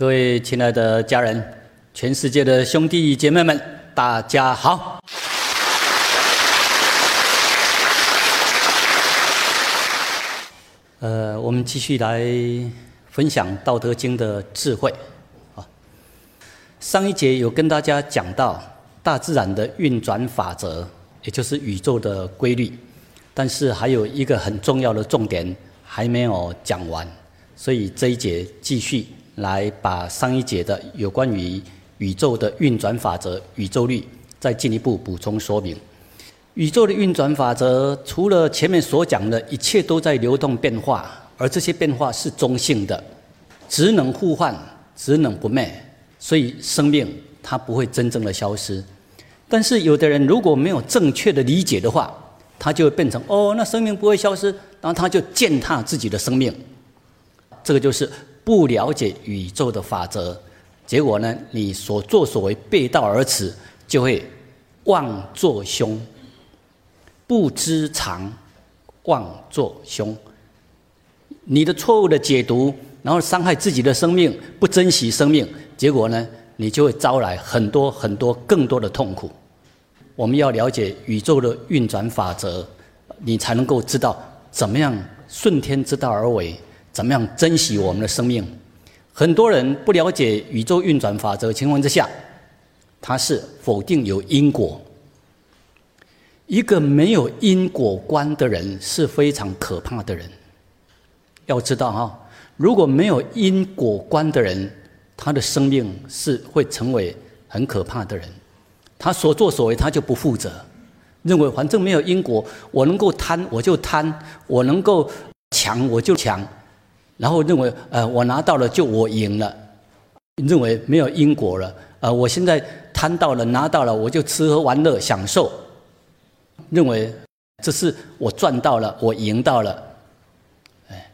各位亲爱的家人，全世界的兄弟姐妹们，大家好。呃，我们继续来分享《道德经》的智慧。啊，上一节有跟大家讲到大自然的运转法则，也就是宇宙的规律，但是还有一个很重要的重点还没有讲完，所以这一节继续。来把上一节的有关于宇宙的运转法则、宇宙律再进一步补充说明。宇宙的运转法则，除了前面所讲的一切都在流动变化，而这些变化是中性的，只能互换，只能不灭，所以生命它不会真正的消失。但是有的人如果没有正确的理解的话，他就会变成哦，那生命不会消失，然后他就践踏自己的生命。这个就是。不了解宇宙的法则，结果呢？你所作所为背道而驰，就会妄作凶。不知常，妄作凶。你的错误的解读，然后伤害自己的生命，不珍惜生命，结果呢？你就会招来很多很多更多的痛苦。我们要了解宇宙的运转法则，你才能够知道怎么样顺天之道而为。怎么样珍惜我们的生命？很多人不了解宇宙运转法则情况之下，他是否定有因果。一个没有因果观的人是非常可怕的人。要知道哈，如果没有因果观的人，他的生命是会成为很可怕的人。他所作所为他就不负责，认为反正没有因果，我能够贪我就贪，我能够强我就强。然后认为，呃，我拿到了就我赢了，认为没有因果了，呃，我现在贪到了拿到了，我就吃喝玩乐享受，认为这是我赚到了，我赢到了，哎，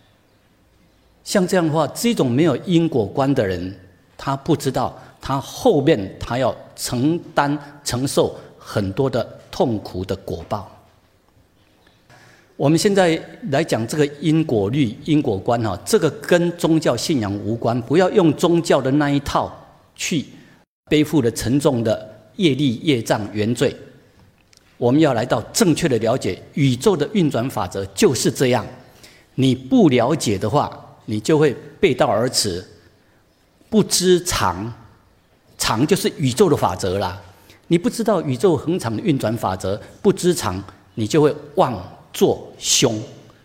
像这样的话，这种没有因果观的人，他不知道他后面他要承担承受很多的痛苦的果报。我们现在来讲这个因果律、因果观哈，这个跟宗教信仰无关，不要用宗教的那一套去背负了沉重的业力、业障、原罪。我们要来到正确的了解宇宙的运转法则就是这样。你不了解的话，你就会背道而驰，不知常，常就是宇宙的法则啦。你不知道宇宙恒常的运转法则，不知常，你就会忘。做凶，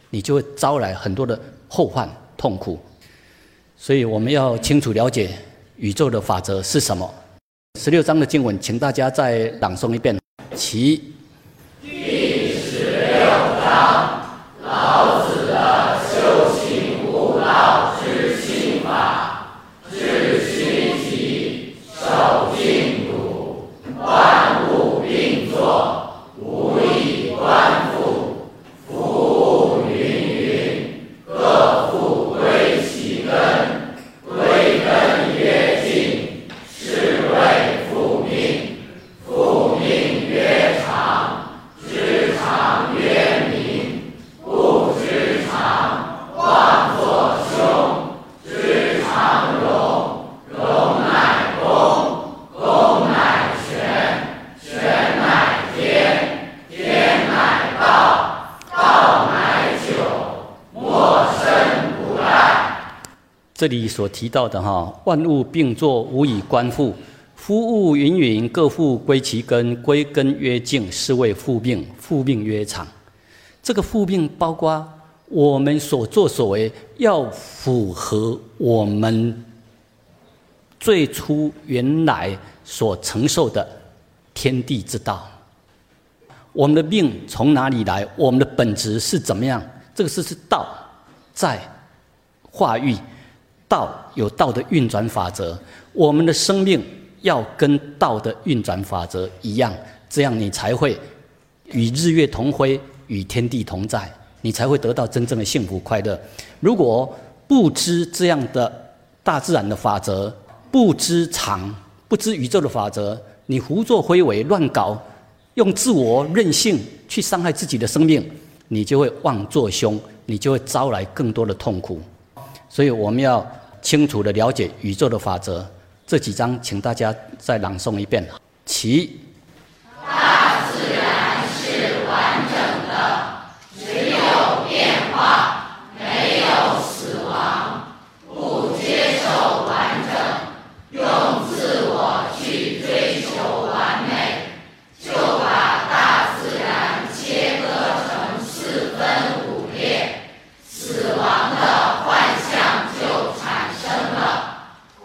你就会招来很多的后患痛苦。所以我们要清楚了解宇宙的法则是什么。十六章的经文，请大家再朗诵一遍。其第十六章，老子的修行悟道之心法，治虚极，守静笃，万物并作，无以观。这里所提到的哈，万物并作，无以观复。夫物芸芸，各复归其根。归根曰静，是谓复命。复命曰长。这个复命包括我们所作所为要符合我们最初原来所承受的天地之道。我们的命从哪里来？我们的本质是怎么样？这个是是道在化育。道有道的运转法则，我们的生命要跟道的运转法则一样，这样你才会与日月同辉，与天地同在，你才会得到真正的幸福快乐。如果不知这样的大自然的法则，不知常，不知宇宙的法则，你胡作非为、乱搞，用自我任性去伤害自己的生命，你就会妄作凶，你就会招来更多的痛苦。所以我们要。清楚的了解宇宙的法则。这几章，请大家再朗诵一遍。其大自然是完整的，只有变化，没有死亡。不接受完整，用自我去追求完美，就把大自然切割成四分五裂，死亡的幻象就产生了，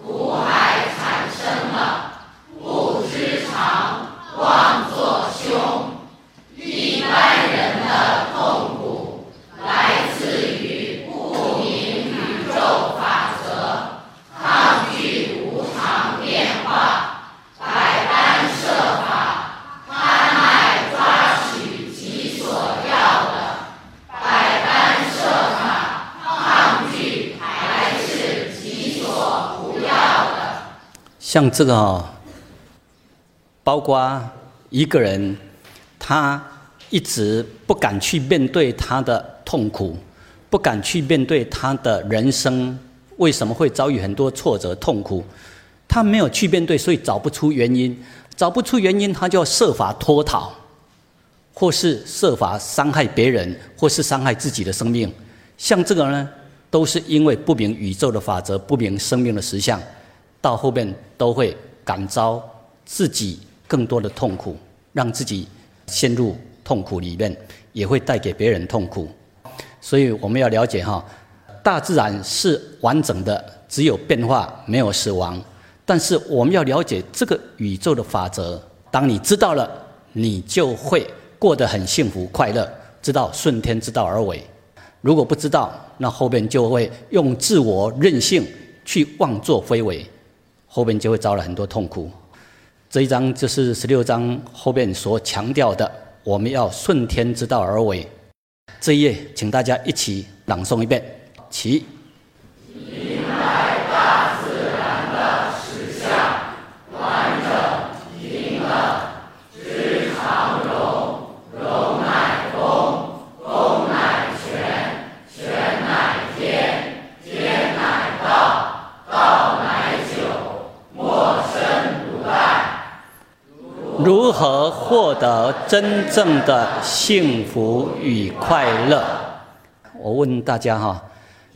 苦海产生了，不知常，妄作凶。一般人的痛苦来自于不明宇宙法则，抗拒无常变化，百般设法，贪爱抓取己所要的，百般设法，抗拒排斥己所不要的。像这个哦，包括一个人，他一直不敢去面对他的痛苦，不敢去面对他的人生，为什么会遭遇很多挫折、痛苦？他没有去面对，所以找不出原因，找不出原因，他就要设法脱逃，或是设法伤害别人，或是伤害自己的生命。像这个呢，都是因为不明宇宙的法则，不明生命的实相，到后面都会感召自己更多的痛苦，让自己陷入痛苦里面，也会带给别人痛苦。所以我们要了解哈，大自然是完整的，只有变化，没有死亡。但是我们要了解这个宇宙的法则，当你知道了，你就会过得很幸福快乐，知道顺天之道而为。如果不知道，那后边就会用自我任性去妄作非为，后面就会遭了很多痛苦。这一章就是十六章后面所强调的，我们要顺天之道而为。这一页，请大家一起朗诵一遍，起大自然的实相，完整平等，知常容，容乃公，公乃全，全乃天，天乃道，道乃久，莫生如来。如何获得真正的幸福与快乐？我问大家哈，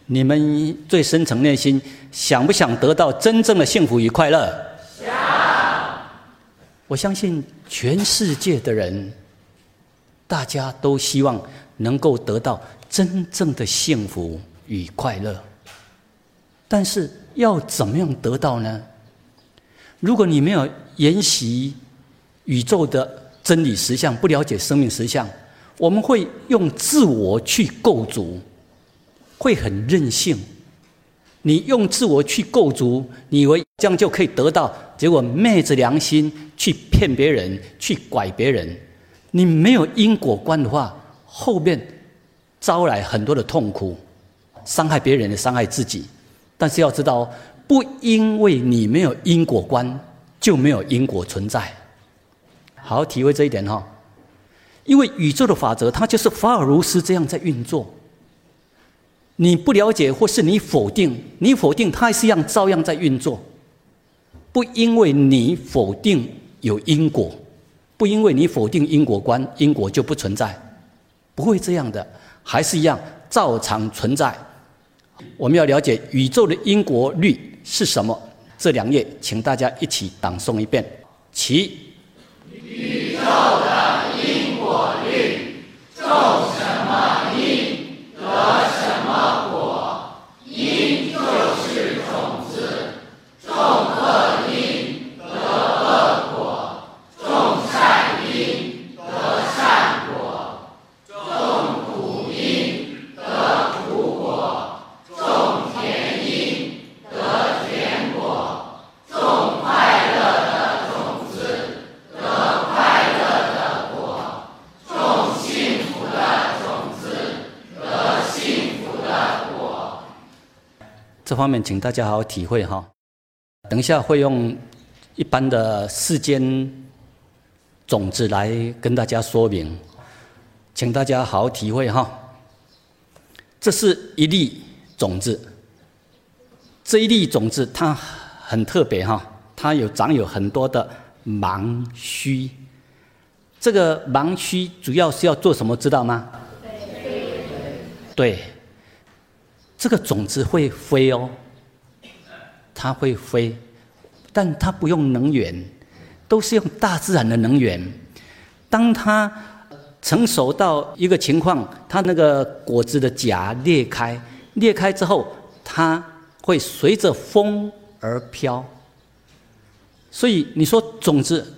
你们最深层内心想不想得到真正的幸福与快乐？想。我相信全世界的人，大家都希望能够得到真正的幸福与快乐。但是要怎么样得到呢？如果你没有研习宇宙的真理实相，不了解生命实相，我们会用自我去构筑，会很任性。你用自我去构筑，你以为这样就可以得到，结果昧着良心去骗别人，去拐别人。你没有因果观的话，后面招来很多的痛苦，伤害别人的，伤害自己。但是要知道，不因为你没有因果观，就没有因果存在。好好体会这一点哈，因为宇宙的法则，它就是法尔如斯这样在运作。你不了解，或是你否定，你否定，它还是一样照样在运作。不因为你否定有因果，不因为你否定因果观，因果就不存在，不会这样的，还是一样照常存在。我们要了解宇宙的因果律是什么？这两页，请大家一起朗诵一遍。其律，种什么因，得什么果。因就是种子，种恶因得恶果，种善因得善果，种苦因得苦果，种甜因得甜果，种快乐的种子得快乐的果，种幸福的种子得幸福的果。这方面，请大家好好体会哈。等一下会用一般的世间种子来跟大家说明，请大家好好体会哈。这是一粒种子，这一粒种子它很特别哈，它有长有很多的盲须。这个盲须主要是要做什么？知道吗？对，这个种子会飞哦，它会飞，但它不用能源，都是用大自然的能源。当它成熟到一个情况，它那个果子的荚裂开，裂开之后，它。会随着风而飘，所以你说种子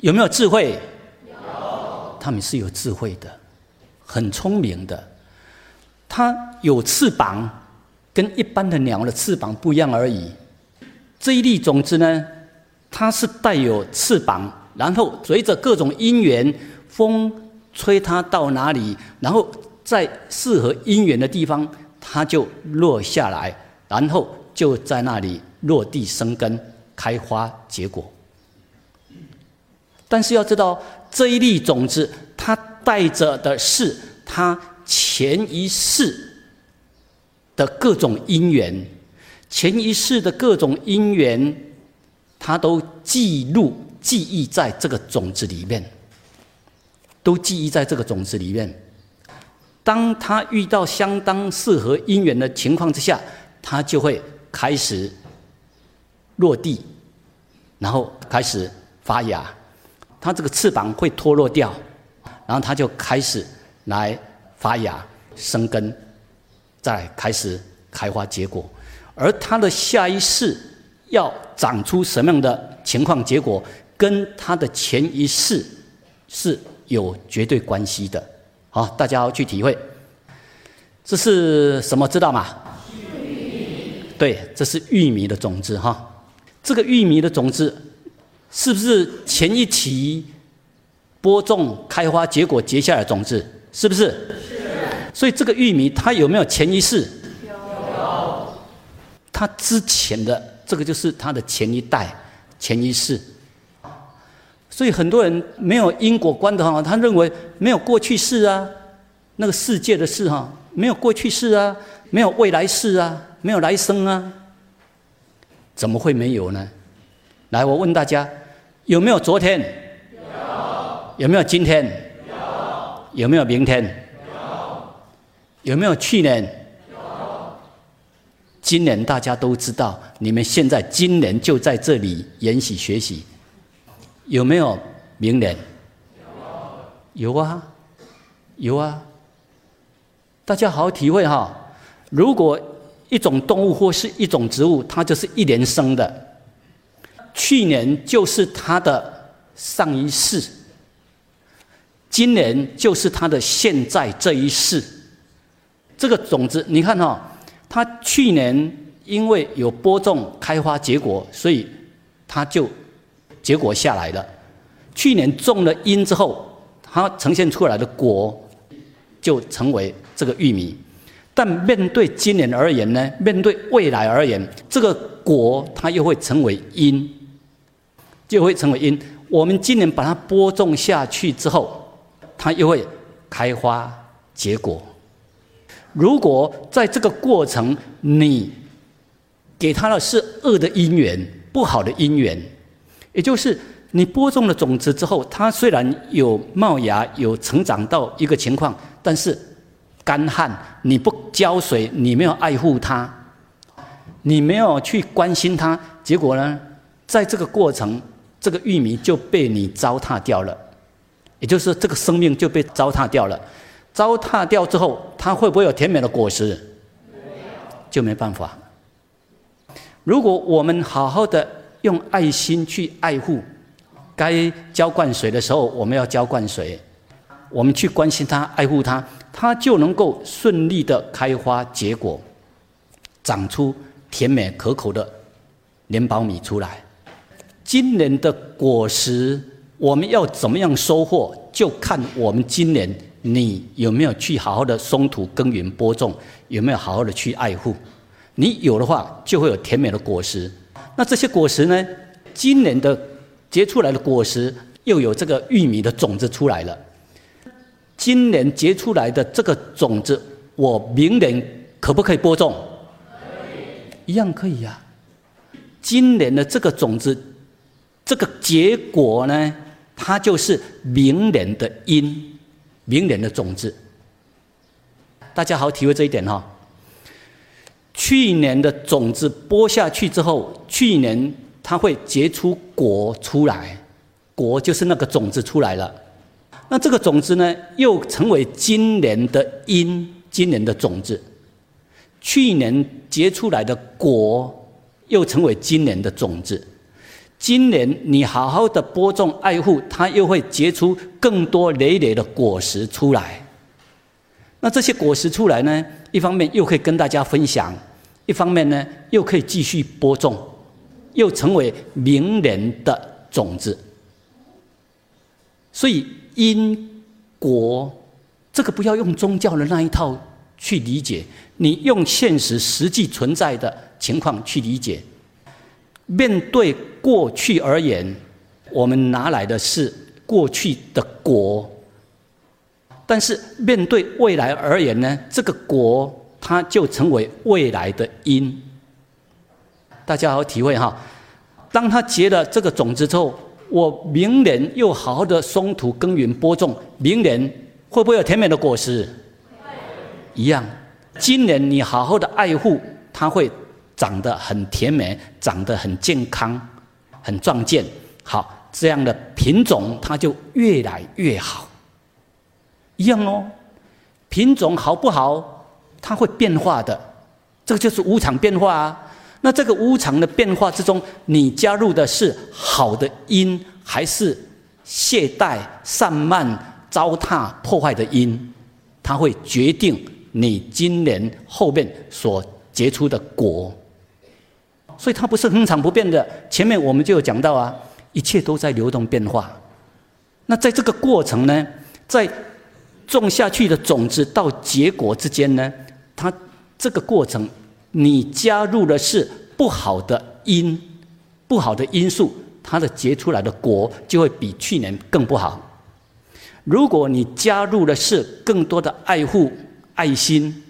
有没有智慧？有，他们是有智慧的，很聪明的。它有翅膀，跟一般的鸟的翅膀不一样而已。这一粒种子呢，它是带有翅膀，然后随着各种因缘，风吹它到哪里，然后在适合因缘的地方，它就落下来。然后就在那里落地生根、开花结果。但是要知道，这一粒种子，它带着的是它前一世的各种因缘，前一世的各种因缘，它都记录、记忆在这个种子里面，都记忆在这个种子里面。当他遇到相当适合因缘的情况之下，他就会开始落地，然后开始发芽，它这个翅膀会脱落掉，然后它就开始来发芽、生根，再开始开花结果。而它的下一世要长出什么样的情况结果，跟它的前一世是有绝对关系的。好，大家要去体会，这是什么？知道吗？对，这是玉米的种子哈。这个玉米的种子是不是前一期播种、开花、结果结下来的种子？是不是？是。所以这个玉米它有没有前一世？有。它之前的这个就是它的前一代、前一世。所以很多人没有因果观的话，他认为没有过去世啊，那个世界的事哈，没有过去世啊，没有未来世啊。没有来生啊？怎么会没有呢？来，我问大家，有没有昨天？有。有没有今天？有。没有明天？有。有没有去年？有。今年大家都知道，你们现在今年就在这里研习学习。有没有明年？有。有啊，有啊。大家好好体会哈。如果一种动物或是一种植物，它就是一年生的。去年就是它的上一世，今年就是它的现在这一世。这个种子，你看哈，它去年因为有播种、开花、结果，所以它就结果下来了。去年种了因之后，它呈现出来的果就成为这个玉米。但面对今年而言呢？面对未来而言，这个果它又会成为因，就会成为因。我们今年把它播种下去之后，它又会开花结果。如果在这个过程你给它的是恶的因缘、不好的因缘，也就是你播种了种子之后，它虽然有冒芽、有成长到一个情况，但是。干旱，你不浇水，你没有爱护它，你没有去关心它，结果呢，在这个过程，这个玉米就被你糟蹋掉了，也就是，这个生命就被糟蹋掉了。糟蹋掉之后，它会不会有甜美的果实？就没办法。如果我们好好的用爱心去爱护，该浇灌水的时候，我们要浇灌水，我们去关心它，爱护它。它就能够顺利的开花结果，长出甜美可口的莲苞米出来。今年的果实我们要怎么样收获，就看我们今年你有没有去好好的松土耕耘播种，有没有好好的去爱护。你有的话，就会有甜美的果实。那这些果实呢？今年的结出来的果实，又有这个玉米的种子出来了。今年结出来的这个种子，我明年可不可以播种？一样可以呀。今年的这个种子，这个结果呢，它就是明年的因，明年的种子。大家好，体会这一点哈。去年的种子播下去之后，去年它会结出果出来，果就是那个种子出来了。那这个种子呢，又成为今年的因，今年的种子。去年结出来的果，又成为今年的种子。今年你好好的播种爱护，它又会结出更多累累的果实出来。那这些果实出来呢，一方面又可以跟大家分享。一方面呢，又可以继续播种，又成为明年的种子。所以因果这个不要用宗教的那一套去理解，你用现实实际存在的情况去理解。面对过去而言，我们拿来的是过去的果；但是面对未来而言呢，这个果。它就成为未来的因，大家好好体会哈。当它结了这个种子之后，我明年又好好的松土耕耘播种，明年会不会有甜美的果实？一样。今年你好好的爱护，它会长得很甜美，长得很健康，很壮健。好，这样的品种它就越来越好。一样哦，品种好不好？它会变化的，这个就是无常变化啊。那这个无常的变化之中，你加入的是好的因，还是懈怠、散漫、糟蹋、破坏的因？它会决定你今年后面所结出的果。所以它不是恒常不变的。前面我们就有讲到啊，一切都在流动变化。那在这个过程呢，在种下去的种子到结果之间呢？它这个过程，你加入的是不好的因，不好的因素，它的结出来的果就会比去年更不好。如果你加入的是更多的爱护、爱心，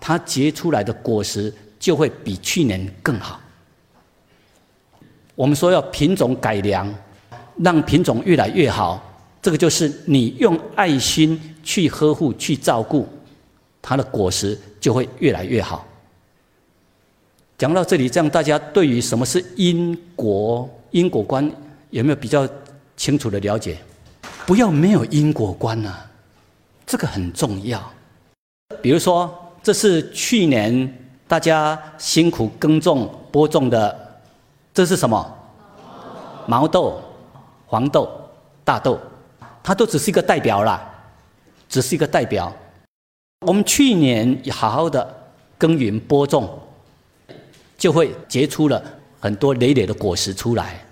它结出来的果实就会比去年更好。我们说要品种改良，让品种越来越好，这个就是你用爱心去呵护、去照顾。它的果实就会越来越好。讲到这里，这样大家对于什么是因果、因果观有没有比较清楚的了解？不要没有因果观啊，这个很重要。比如说，这是去年大家辛苦耕种播种的，这是什么？毛豆、黄豆、大豆，它都只是一个代表啦，只是一个代表。我们去年好好的耕耘播种，就会结出了很多累累的果实出来。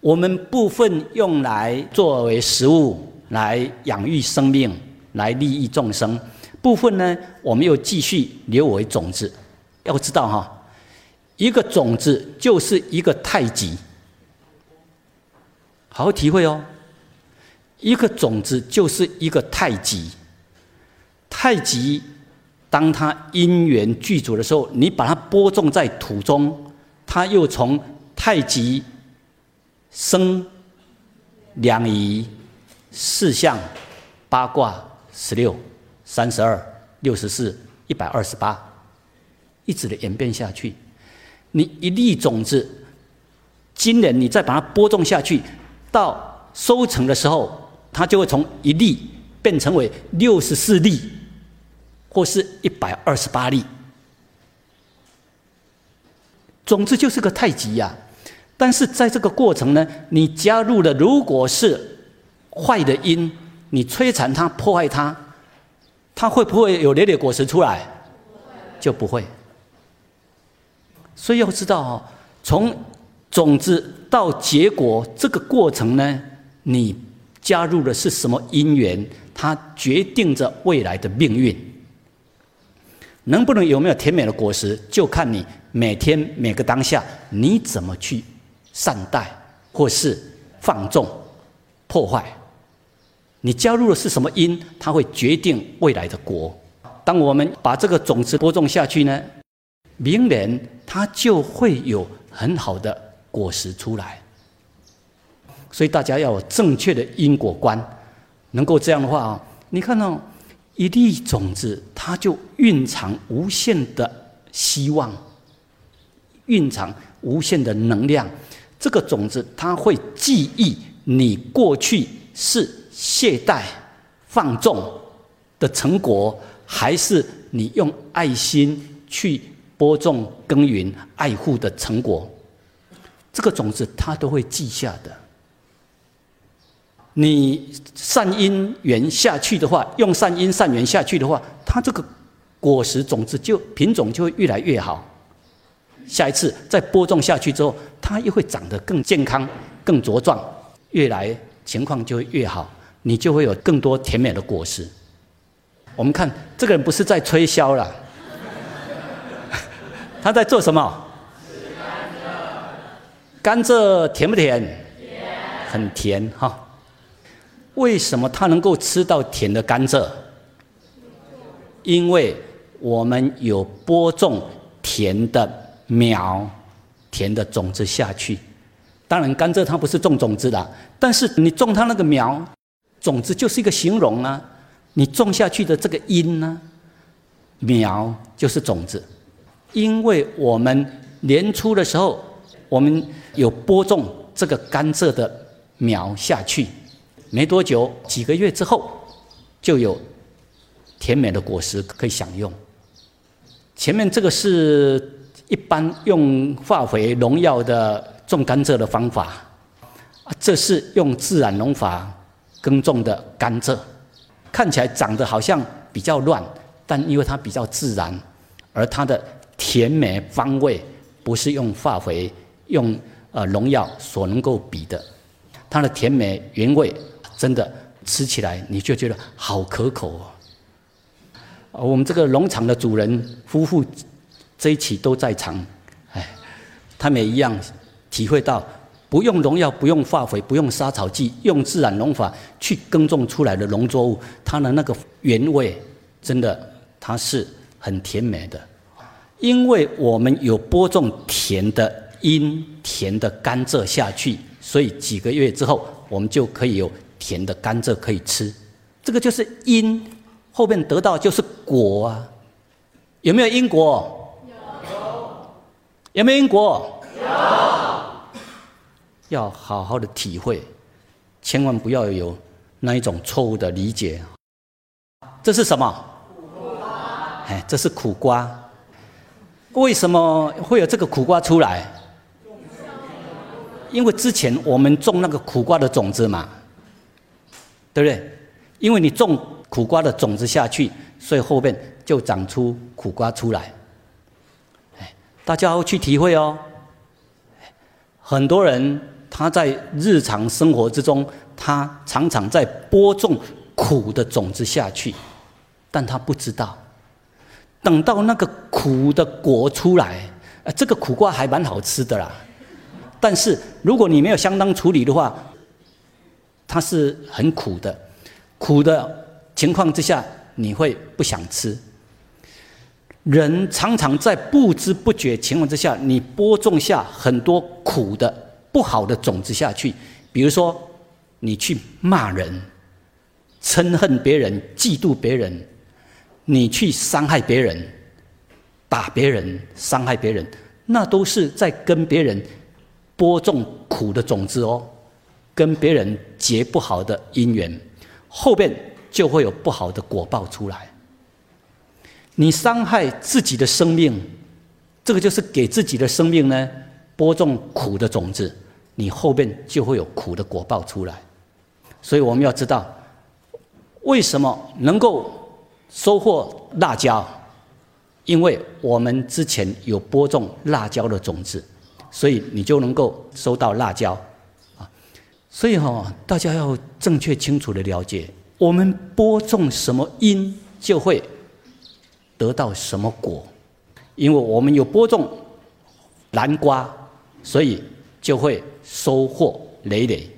我们部分用来作为食物，来养育生命，来利益众生；部分呢，我们又继续留为种子。要知道哈，一个种子就是一个太极，好好体会哦。一个种子就是一个太极。太极，当它因缘具足的时候，你把它播种在土中，它又从太极生两仪、四象、八卦、十六、三十二、六十四、一百二十八，一直的演变下去。你一粒种子，今年你再把它播种下去，到收成的时候，它就会从一粒变成为六十四粒。或是一百二十八粒，种子就是个太极呀。但是在这个过程呢，你加入了如果是坏的因，你摧残它、破坏它，它会不会有累累果实出来？就不会。所以要知道哦，从种子到结果这个过程呢，你加入的是什么因缘，它决定着未来的命运。能不能有没有甜美的果实，就看你每天每个当下你怎么去善待，或是放纵、破坏。你加入的是什么因，它会决定未来的果。当我们把这个种子播种下去呢，明年它就会有很好的果实出来。所以大家要有正确的因果观，能够这样的话啊，你看到一粒种子，它就蕴藏无限的希望，蕴藏无限的能量。这个种子，它会记忆你过去是懈怠、放纵的成果，还是你用爱心去播种、耕耘、爱护的成果。这个种子，它都会记下的。你善因缘下去的话，用善因善缘下去的话，它这个果实种子就品种就会越来越好。下一次再播种下去之后，它又会长得更健康、更茁壮，越来情况就会越好，你就会有更多甜美的果实。我们看这个人不是在吹箫了，他在做什么？甘蔗。甘蔗甜不甜？甜。很甜哈。为什么他能够吃到甜的甘蔗？因为我们有播种甜的。苗，田的种子下去，当然甘蔗它不是种种子的，但是你种它那个苗，种子就是一个形容啊。你种下去的这个因呢，苗就是种子，因为我们年初的时候，我们有播种这个甘蔗的苗下去，没多久，几个月之后，就有甜美的果实可以享用。前面这个是。一般用化肥、农药的种甘蔗的方法，这是用自然农法耕种的甘蔗，看起来长得好像比较乱，但因为它比较自然，而它的甜美芳味不是用化肥、用呃农药所能够比的，它的甜美原味真的吃起来你就觉得好可口哦。我们这个农场的主人夫妇。这一期都在场，哎，他们也一样体会到，不用农药、不用化肥、不用杀草剂，用自然农法去耕种出来的农作物，它的那个原味，真的它是很甜美的。因为我们有播种甜的因、甜的甘蔗下去，所以几个月之后，我们就可以有甜的甘蔗可以吃。这个就是因，后面得到就是果啊，有没有因果？有。没有。因果？有。要好好的体会，千万不要有。那一种错误的理解。这是什么？苦瓜。哎，这是苦瓜。为什么会有这个苦瓜出来？因为之前我们种那个苦瓜的种子嘛，对不对？因为你种苦瓜的种子下去，所以后面就长出苦瓜出来。哎大家要去体会哦。很多人他在日常生活之中，他常常在播种苦的种子下去，但他不知道，等到那个苦的果出来，呃，这个苦瓜还蛮好吃的啦。但是如果你没有相当处理的话，它是很苦的，苦的情况之下，你会不想吃。人常常在不知不觉情况之下，你播种下很多苦的、不好的种子下去。比如说，你去骂人、嗔恨别人、嫉妒别人，你去伤害别人、打别人、伤害别人，那都是在跟别人播种苦的种子哦，跟别人结不好的因缘，后边就会有不好的果报出来。你伤害自己的生命，这个就是给自己的生命呢播种苦的种子，你后边就会有苦的果报出来。所以我们要知道，为什么能够收获辣椒？因为我们之前有播种辣椒的种子，所以你就能够收到辣椒啊。所以哈，大家要正确清楚的了解，我们播种什么因，就会。得到什么果？因为我们有播种南瓜，所以就会收获累累，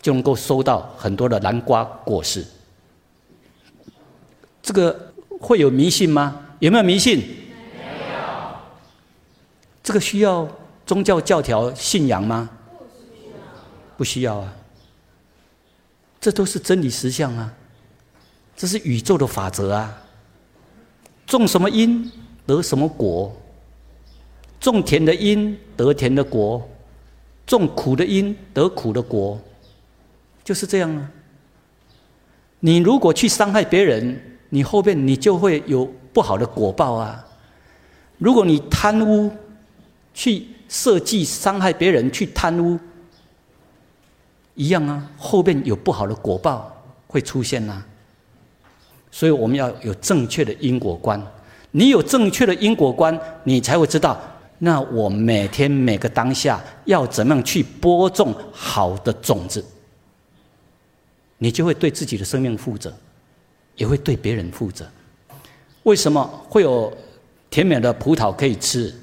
就能够收到很多的南瓜果实。这个会有迷信吗？有没有迷信？这个需要宗教教条信仰吗？不需要啊。这都是真理实相啊，这是宇宙的法则啊。种什么因得什么果，种田的因得田的果，种苦的因得苦的果，就是这样啊。你如果去伤害别人，你后边你就会有不好的果报啊。如果你贪污，去设计伤害别人，去贪污。一样啊，后边有不好的果报会出现呐，所以我们要有正确的因果观。你有正确的因果观，你才会知道，那我每天每个当下要怎么样去播种好的种子，你就会对自己的生命负责，也会对别人负责。为什么会有甜美的葡萄可以吃？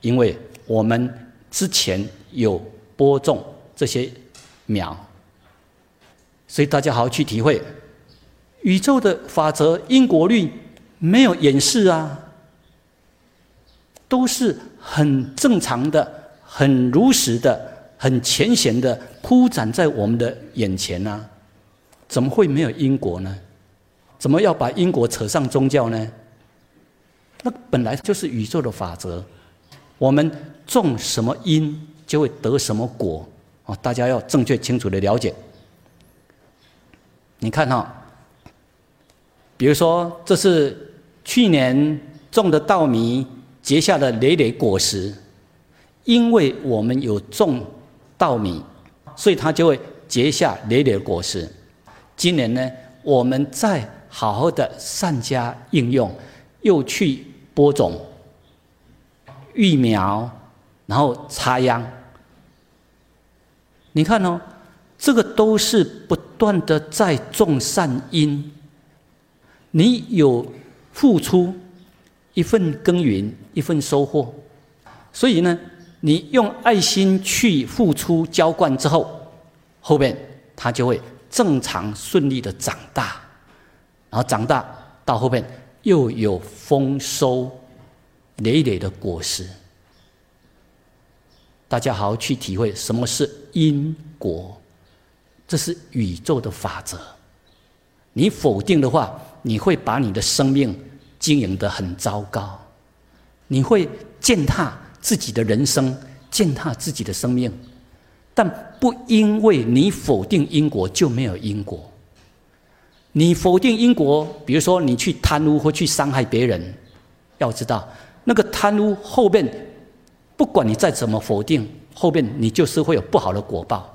因为我们之前有播种这些。苗，所以大家好好去体会宇宙的法则、因果律，没有掩饰啊，都是很正常的、很如实的、很浅显的铺展在我们的眼前呢。怎么会没有因果呢？怎么要把因果扯上宗教呢？那本来就是宇宙的法则，我们种什么因，就会得什么果。哦，大家要正确清楚的了解。你看哈，比如说这是去年种的稻米结下的累累果实，因为我们有种稻米，所以它就会结下累累果实。今年呢，我们再好好的善加应用，又去播种、育苗，然后插秧。你看哦，这个都是不断的在种善因。你有付出一份耕耘，一份收获，所以呢，你用爱心去付出浇灌之后，后面它就会正常顺利的长大，然后长大到后面又有丰收累累的果实。大家好好去体会什么是因果，这是宇宙的法则。你否定的话，你会把你的生命经营得很糟糕，你会践踏自己的人生，践踏自己的生命。但不因为你否定因果就没有因果。你否定因果，比如说你去贪污或去伤害别人，要知道那个贪污后面。不管你再怎么否定，后面你就是会有不好的果报。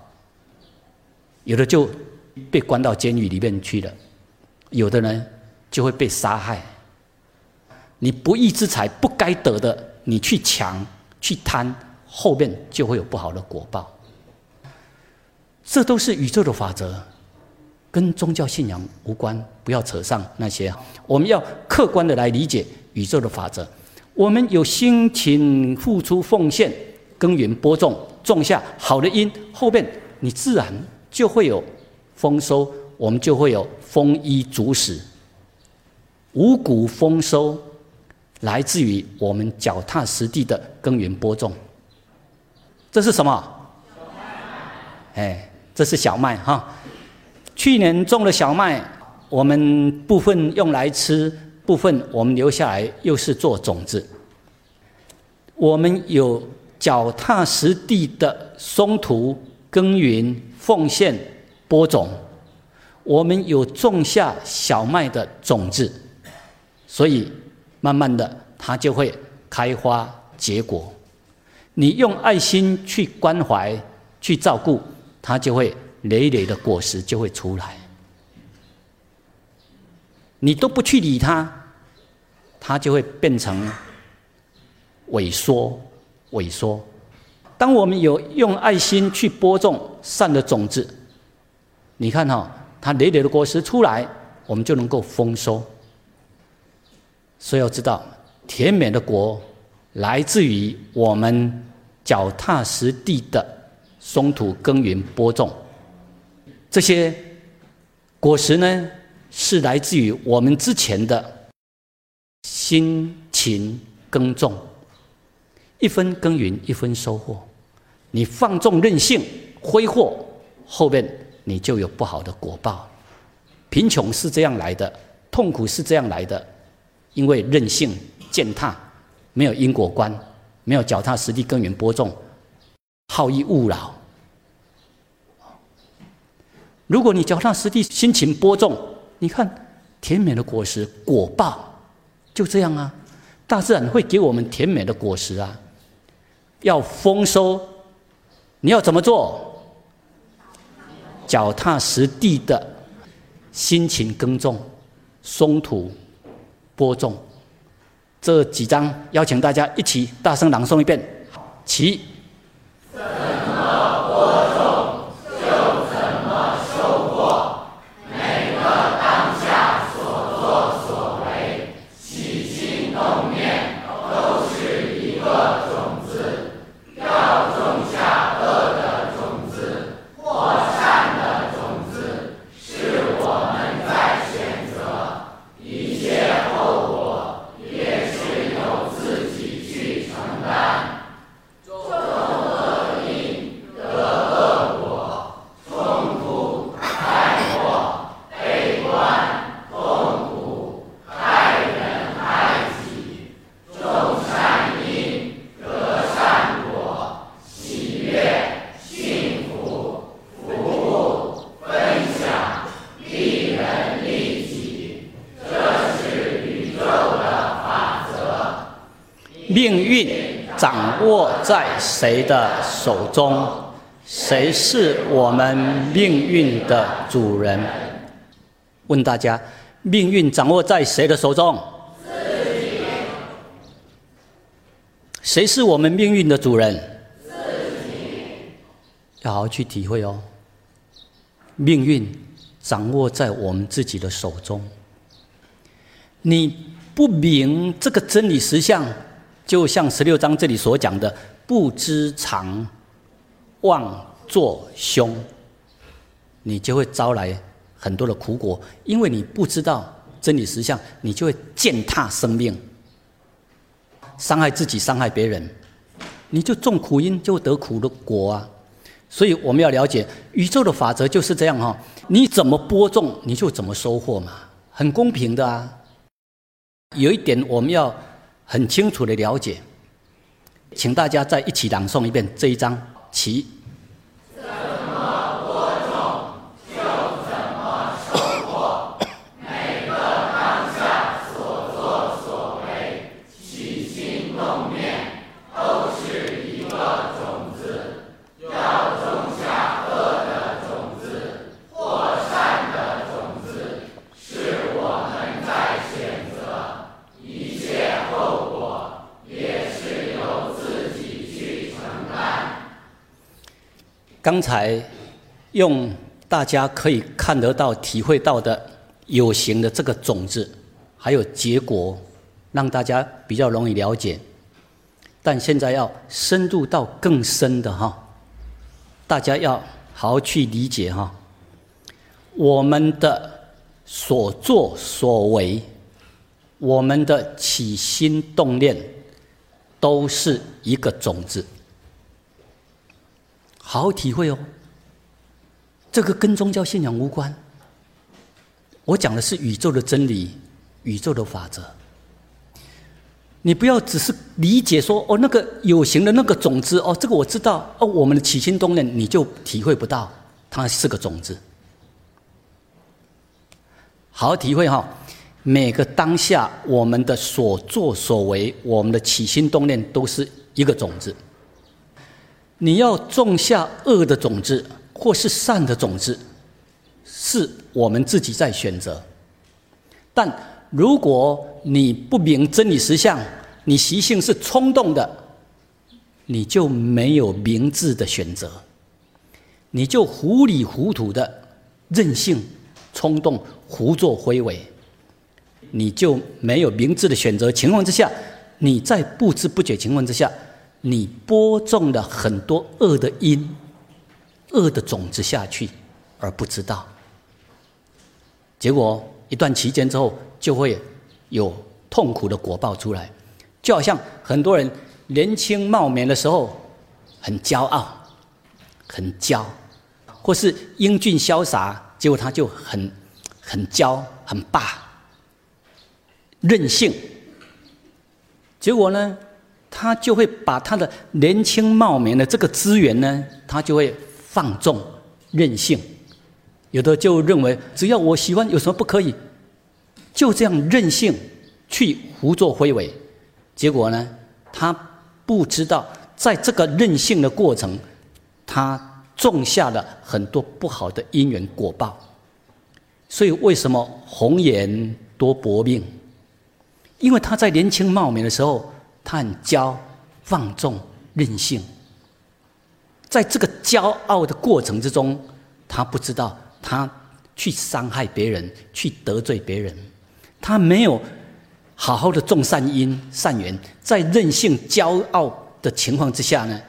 有的就被关到监狱里面去了，有的人就会被杀害。你不义之财不该得的，你去抢去贪，后面就会有不好的果报。这都是宇宙的法则，跟宗教信仰无关，不要扯上那些。我们要客观的来理解宇宙的法则。我们有辛勤付出奉献、耕耘播种，种下好的因，后面你自然就会有丰收，我们就会有丰衣足食。五谷丰收来自于我们脚踏实地的耕耘播种。这是什么？哎，这是小麦哈。去年种了小麦，我们部分用来吃。部分我们留下来，又是做种子。我们有脚踏实地的松土耕耘、奉献、播种。我们有种下小麦的种子，所以慢慢的它就会开花结果。你用爱心去关怀、去照顾，它就会累累的果实就会出来。你都不去理它。它就会变成萎缩、萎缩。当我们有用爱心去播种善的种子，你看哈，它累累的果实出来，我们就能够丰收。所以要知道，甜美的果来自于我们脚踏实地的松土耕耘播种。这些果实呢，是来自于我们之前的。辛勤耕种，一分耕耘一分收获。你放纵任性挥霍，后面你就有不好的果报。贫穷是这样来的，痛苦是这样来的，因为任性践踏，没有因果观，没有脚踏实地耕耘播种，好逸恶劳。如果你脚踏实地辛勤播种，你看甜美的果实果报就这样啊，大自然会给我们甜美的果实啊。要丰收，你要怎么做？脚踏实地的辛勤耕种、松土、播种。这几章邀请大家一起大声朗诵一遍，起。命运掌握在谁的手中？谁是我们命运的主人？问大家，命运掌握在谁的手中？谁是我们命运的主人？要好好去体会哦。命运掌握在我们自己的手中。你不明这个真理实相。就像十六章这里所讲的，不知常，妄作凶，你就会招来很多的苦果，因为你不知道真理实相，你就会践踏生命，伤害自己，伤害别人，你就种苦因，就得苦的果啊！所以我们要了解宇宙的法则就是这样哈，你怎么播种，你就怎么收获嘛，很公平的啊。有一点我们要。很清楚的了解，请大家再一起朗诵一遍这一章，其。刚才用大家可以看得到、体会到的有形的这个种子，还有结果，让大家比较容易了解。但现在要深入到更深的哈，大家要好好去理解哈。我们的所作所为，我们的起心动念，都是一个种子。好好体会哦，这个跟宗教信仰无关。我讲的是宇宙的真理，宇宙的法则。你不要只是理解说哦，那个有形的那个种子哦，这个我知道哦，我们的起心动念你就体会不到，它是个种子。好好体会哈，每个当下我们的所作所为，我们的起心动念都是一个种子。你要种下恶的种子，或是善的种子，是我们自己在选择。但如果你不明真理实相，你习性是冲动的，你就没有明智的选择，你就糊里糊涂的任性、冲动、胡作非为，你就没有明智的选择情况之下，你在不知不觉情况之下。你播种了很多恶的因、恶的种子下去，而不知道，结果一段期间之后，就会有痛苦的果报出来。就好像很多人年轻貌美的时候很骄傲、很骄，或是英俊潇洒，结果他就很很骄、很霸、任性。结果呢，他就会把他的年轻貌美的这个资源呢，他就会放纵、任性。有的就认为，只要我喜欢，有什么不可以？就这样任性去胡作非为，结果呢，他不知道在这个任性的过程，他种下了很多不好的因缘果报。所以为什么红颜多薄命？因为他在年轻貌美的时候，他很骄、放纵、任性，在这个骄傲的过程之中，他不知道他去伤害别人，去得罪别人，他没有好好的种善因、善缘，在任性、骄傲的情况之下呢，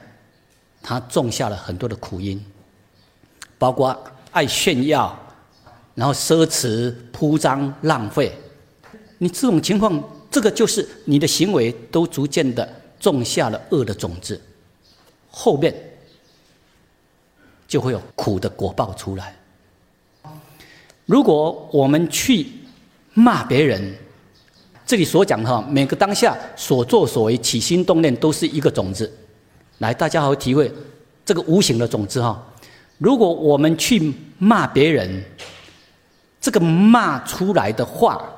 他种下了很多的苦因，包括爱炫耀，然后奢侈、铺张、浪费，你这种情况。这个就是你的行为都逐渐的种下了恶的种子，后面就会有苦的果报出来。如果我们去骂别人，这里所讲的哈，每个当下所作所为、起心动念都是一个种子。来，大家好体会这个无形的种子哈。如果我们去骂别人，这个骂出来的话。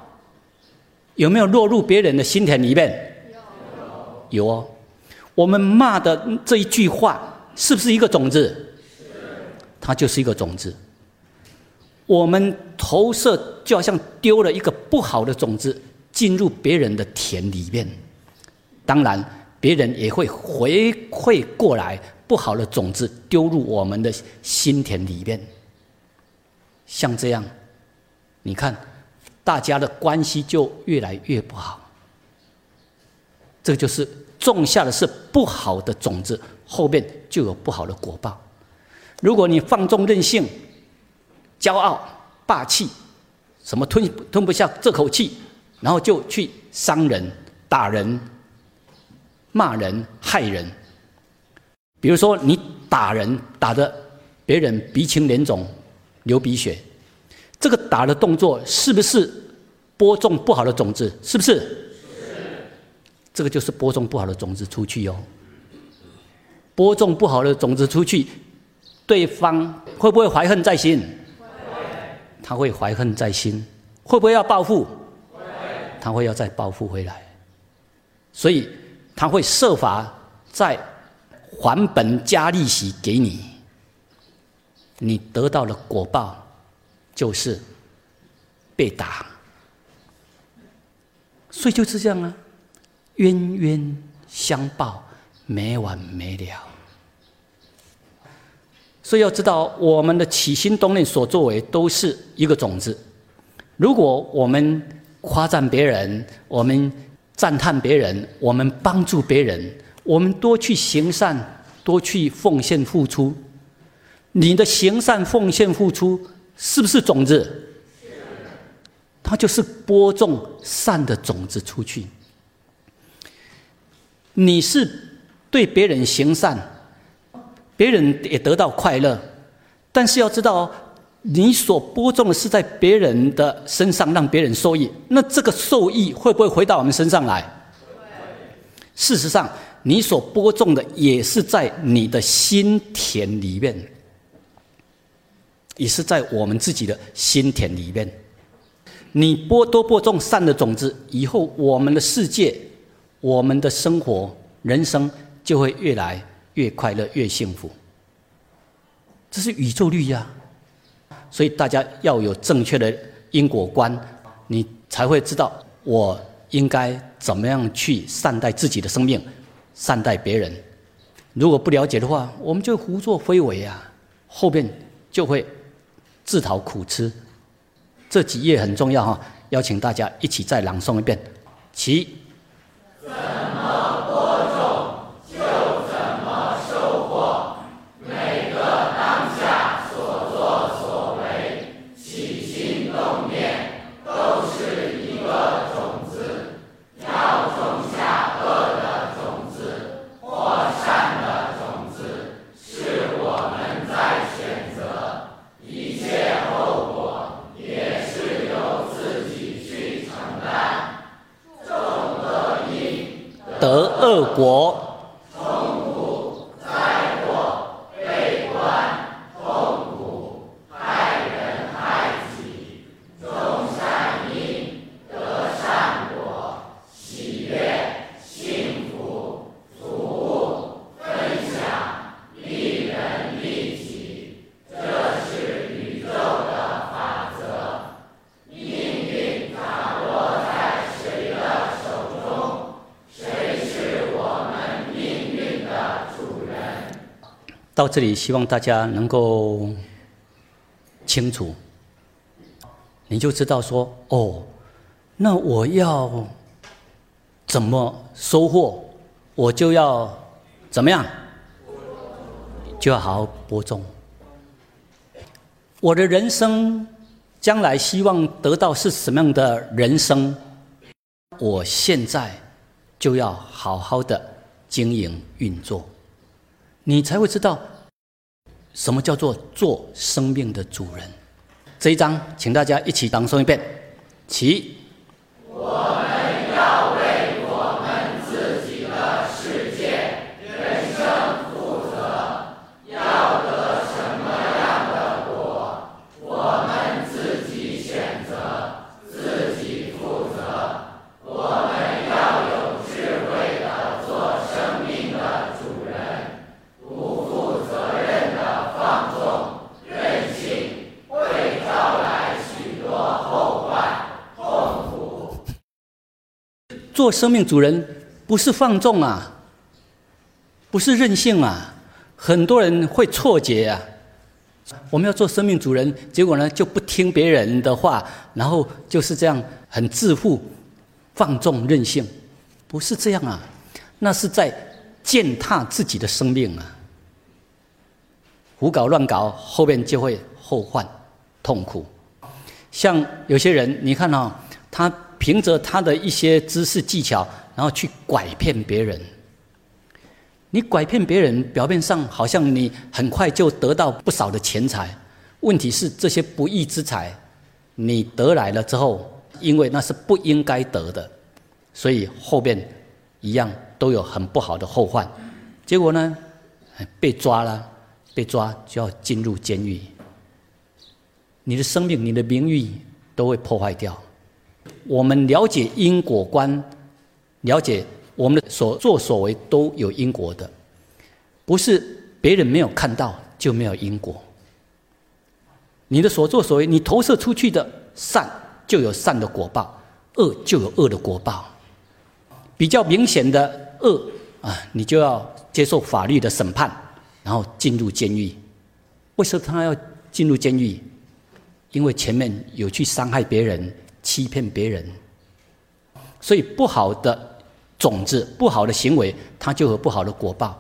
有没有落入别人的心田里面？有，有哦。我们骂的这一句话，是不是一个种子？它就是一个种子。我们投射就好像丢了一个不好的种子进入别人的田里面，当然别人也会回馈过来不好的种子丢入我们的心田里面。像这样，你看。大家的关系就越来越不好，这就是种下的是不好的种子，后面就有不好的果报。如果你放纵任性、骄傲、霸气，什么吞吞不下这口气，然后就去伤人、打人、骂人、害人。比如说，你打人，打的别人鼻青脸肿、流鼻血。这个打的动作是不是播种不好的种子？是不是？是。这个就是播种不好的种子出去哟。播种不好的种子出去，对方会不会怀恨在心？会。他会怀恨在心，会不会要报复？会。他会要再报复回来，所以他会设法再还本加利息给你，你得到了果报。就是被打，所以就是这样啊，冤冤相报，没完没了。所以要知道，我们的起心动念所作为都是一个种子。如果我们夸赞别人，我们赞叹别人，我们帮助别人，我们多去行善，多去奉献付出，你的行善奉献付出。是不是种子？它就是播种善的种子出去。你是对别人行善，别人也得到快乐。但是要知道，你所播种的是在别人的身上，让别人受益。那这个受益会不会回到我们身上来？事实上，你所播种的也是在你的心田里面。也是在我们自己的心田里面，你播多播种善的种子，以后我们的世界、我们的生活、人生就会越来越快乐、越幸福。这是宇宙律呀，所以大家要有正确的因果观，你才会知道我应该怎么样去善待自己的生命，善待别人。如果不了解的话，我们就胡作非为啊，后面就会。自讨苦吃，这几页很重要哈，邀请大家一起再朗诵一遍。起果。到这里，希望大家能够清楚，你就知道说哦，那我要怎么收获，我就要怎么样，就要好好播种。我的人生将来希望得到是什么样的人生，我现在就要好好的经营运作。你才会知道什么叫做做生命的主人。这一章，请大家一起朗诵一遍，起。做生命主人不是放纵啊，不是任性啊，很多人会错觉啊。我们要做生命主人，结果呢就不听别人的话，然后就是这样很自负、放纵、任性，不是这样啊，那是在践踏自己的生命啊。胡搞乱搞，后面就会后患、痛苦。像有些人，你看哦，他。凭着他的一些知识技巧，然后去拐骗别人。你拐骗别人，表面上好像你很快就得到不少的钱财。问题是这些不义之财，你得来了之后，因为那是不应该得的，所以后边一样都有很不好的后患。结果呢，被抓了，被抓就要进入监狱。你的生命、你的名誉都会破坏掉。我们了解因果观，了解我们的所作所为都有因果的，不是别人没有看到就没有因果。你的所作所为，你投射出去的善就有善的果报，恶就有恶的果报。比较明显的恶啊，你就要接受法律的审判，然后进入监狱。为什么他要进入监狱？因为前面有去伤害别人。欺骗别人，所以不好的种子、不好的行为，它就有不好的果报。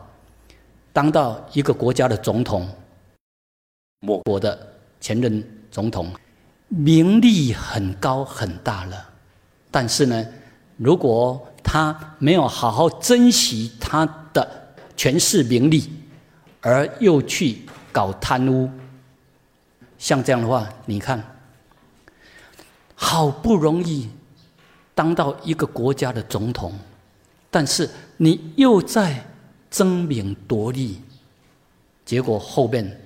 当到一个国家的总统，某国的前任总统，名利很高很大了，但是呢，如果他没有好好珍惜他的权势名利，而又去搞贪污，像这样的话，你看。好不容易当到一个国家的总统，但是你又在争名夺利，结果后边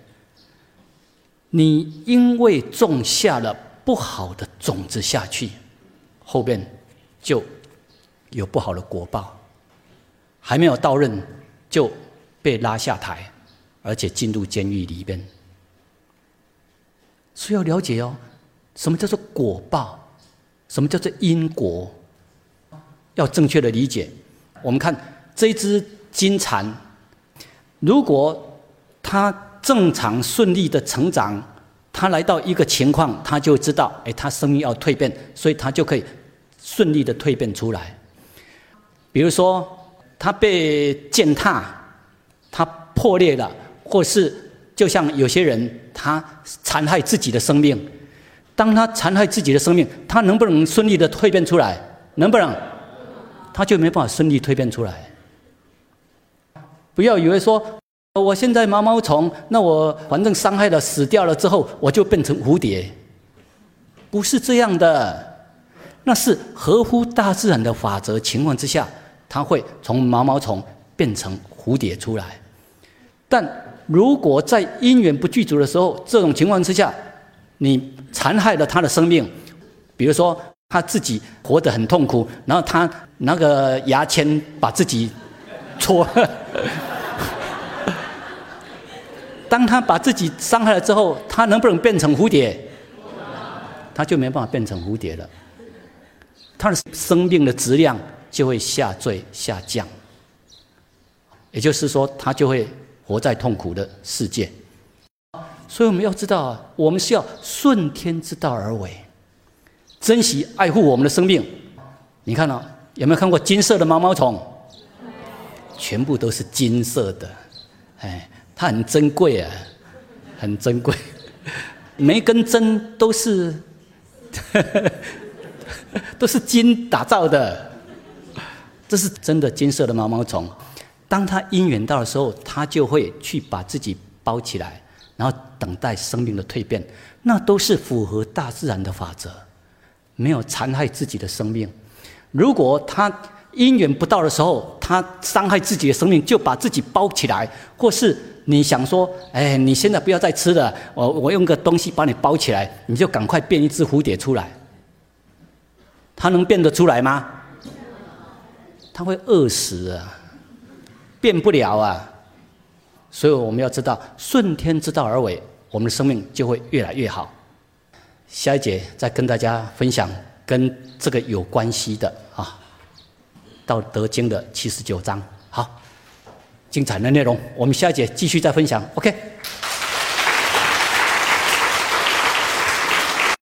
你因为种下了不好的种子下去，后边就有不好的果报，还没有到任就被拉下台，而且进入监狱里边，需要了解哦。什么叫做果报？什么叫做因果？要正确的理解。我们看这只金蝉，如果它正常顺利的成长，它来到一个情况，它就知道，哎，它生命要蜕变，所以它就可以顺利的蜕变出来。比如说，它被践踏，它破裂了，或是就像有些人，他残害自己的生命。当他残害自己的生命，他能不能顺利的蜕变出来？能不能？他就没办法顺利蜕变出来。不要以为说，我现在毛毛虫，那我反正伤害了死掉了之后，我就变成蝴蝶。不是这样的，那是合乎大自然的法则情况之下，它会从毛毛虫变成蝴蝶出来。但如果在因缘不具足的时候，这种情况之下，你残害了他的生命，比如说他自己活得很痛苦，然后他那个牙签把自己戳。当他把自己伤害了之后，他能不能变成蝴蝶？他就没办法变成蝴蝶了。他的生命的质量就会下坠下降。也就是说，他就会活在痛苦的世界。所以我们要知道啊，我们是要顺天之道而为，珍惜爱护我们的生命。你看哦，有没有看过金色的毛毛虫？全部都是金色的，哎。它很珍贵啊，很珍贵，每一根针都是 都是金打造的，这是真的金色的毛毛虫。当它因缘到的时候，它就会去把自己包起来，然后等待生命的蜕变。那都是符合大自然的法则，没有残害自己的生命。如果它因缘不到的时候，它伤害自己的生命，就把自己包起来，或是。你想说，哎，你现在不要再吃了，我我用个东西把你包起来，你就赶快变一只蝴蝶出来。它能变得出来吗？它会饿死啊，变不了啊。所以我们要知道，顺天之道而为，我们的生命就会越来越好。下一节再跟大家分享跟这个有关系的啊，《道德经》的七十九章。好。精彩的内容，我们下一节继续再分享。OK。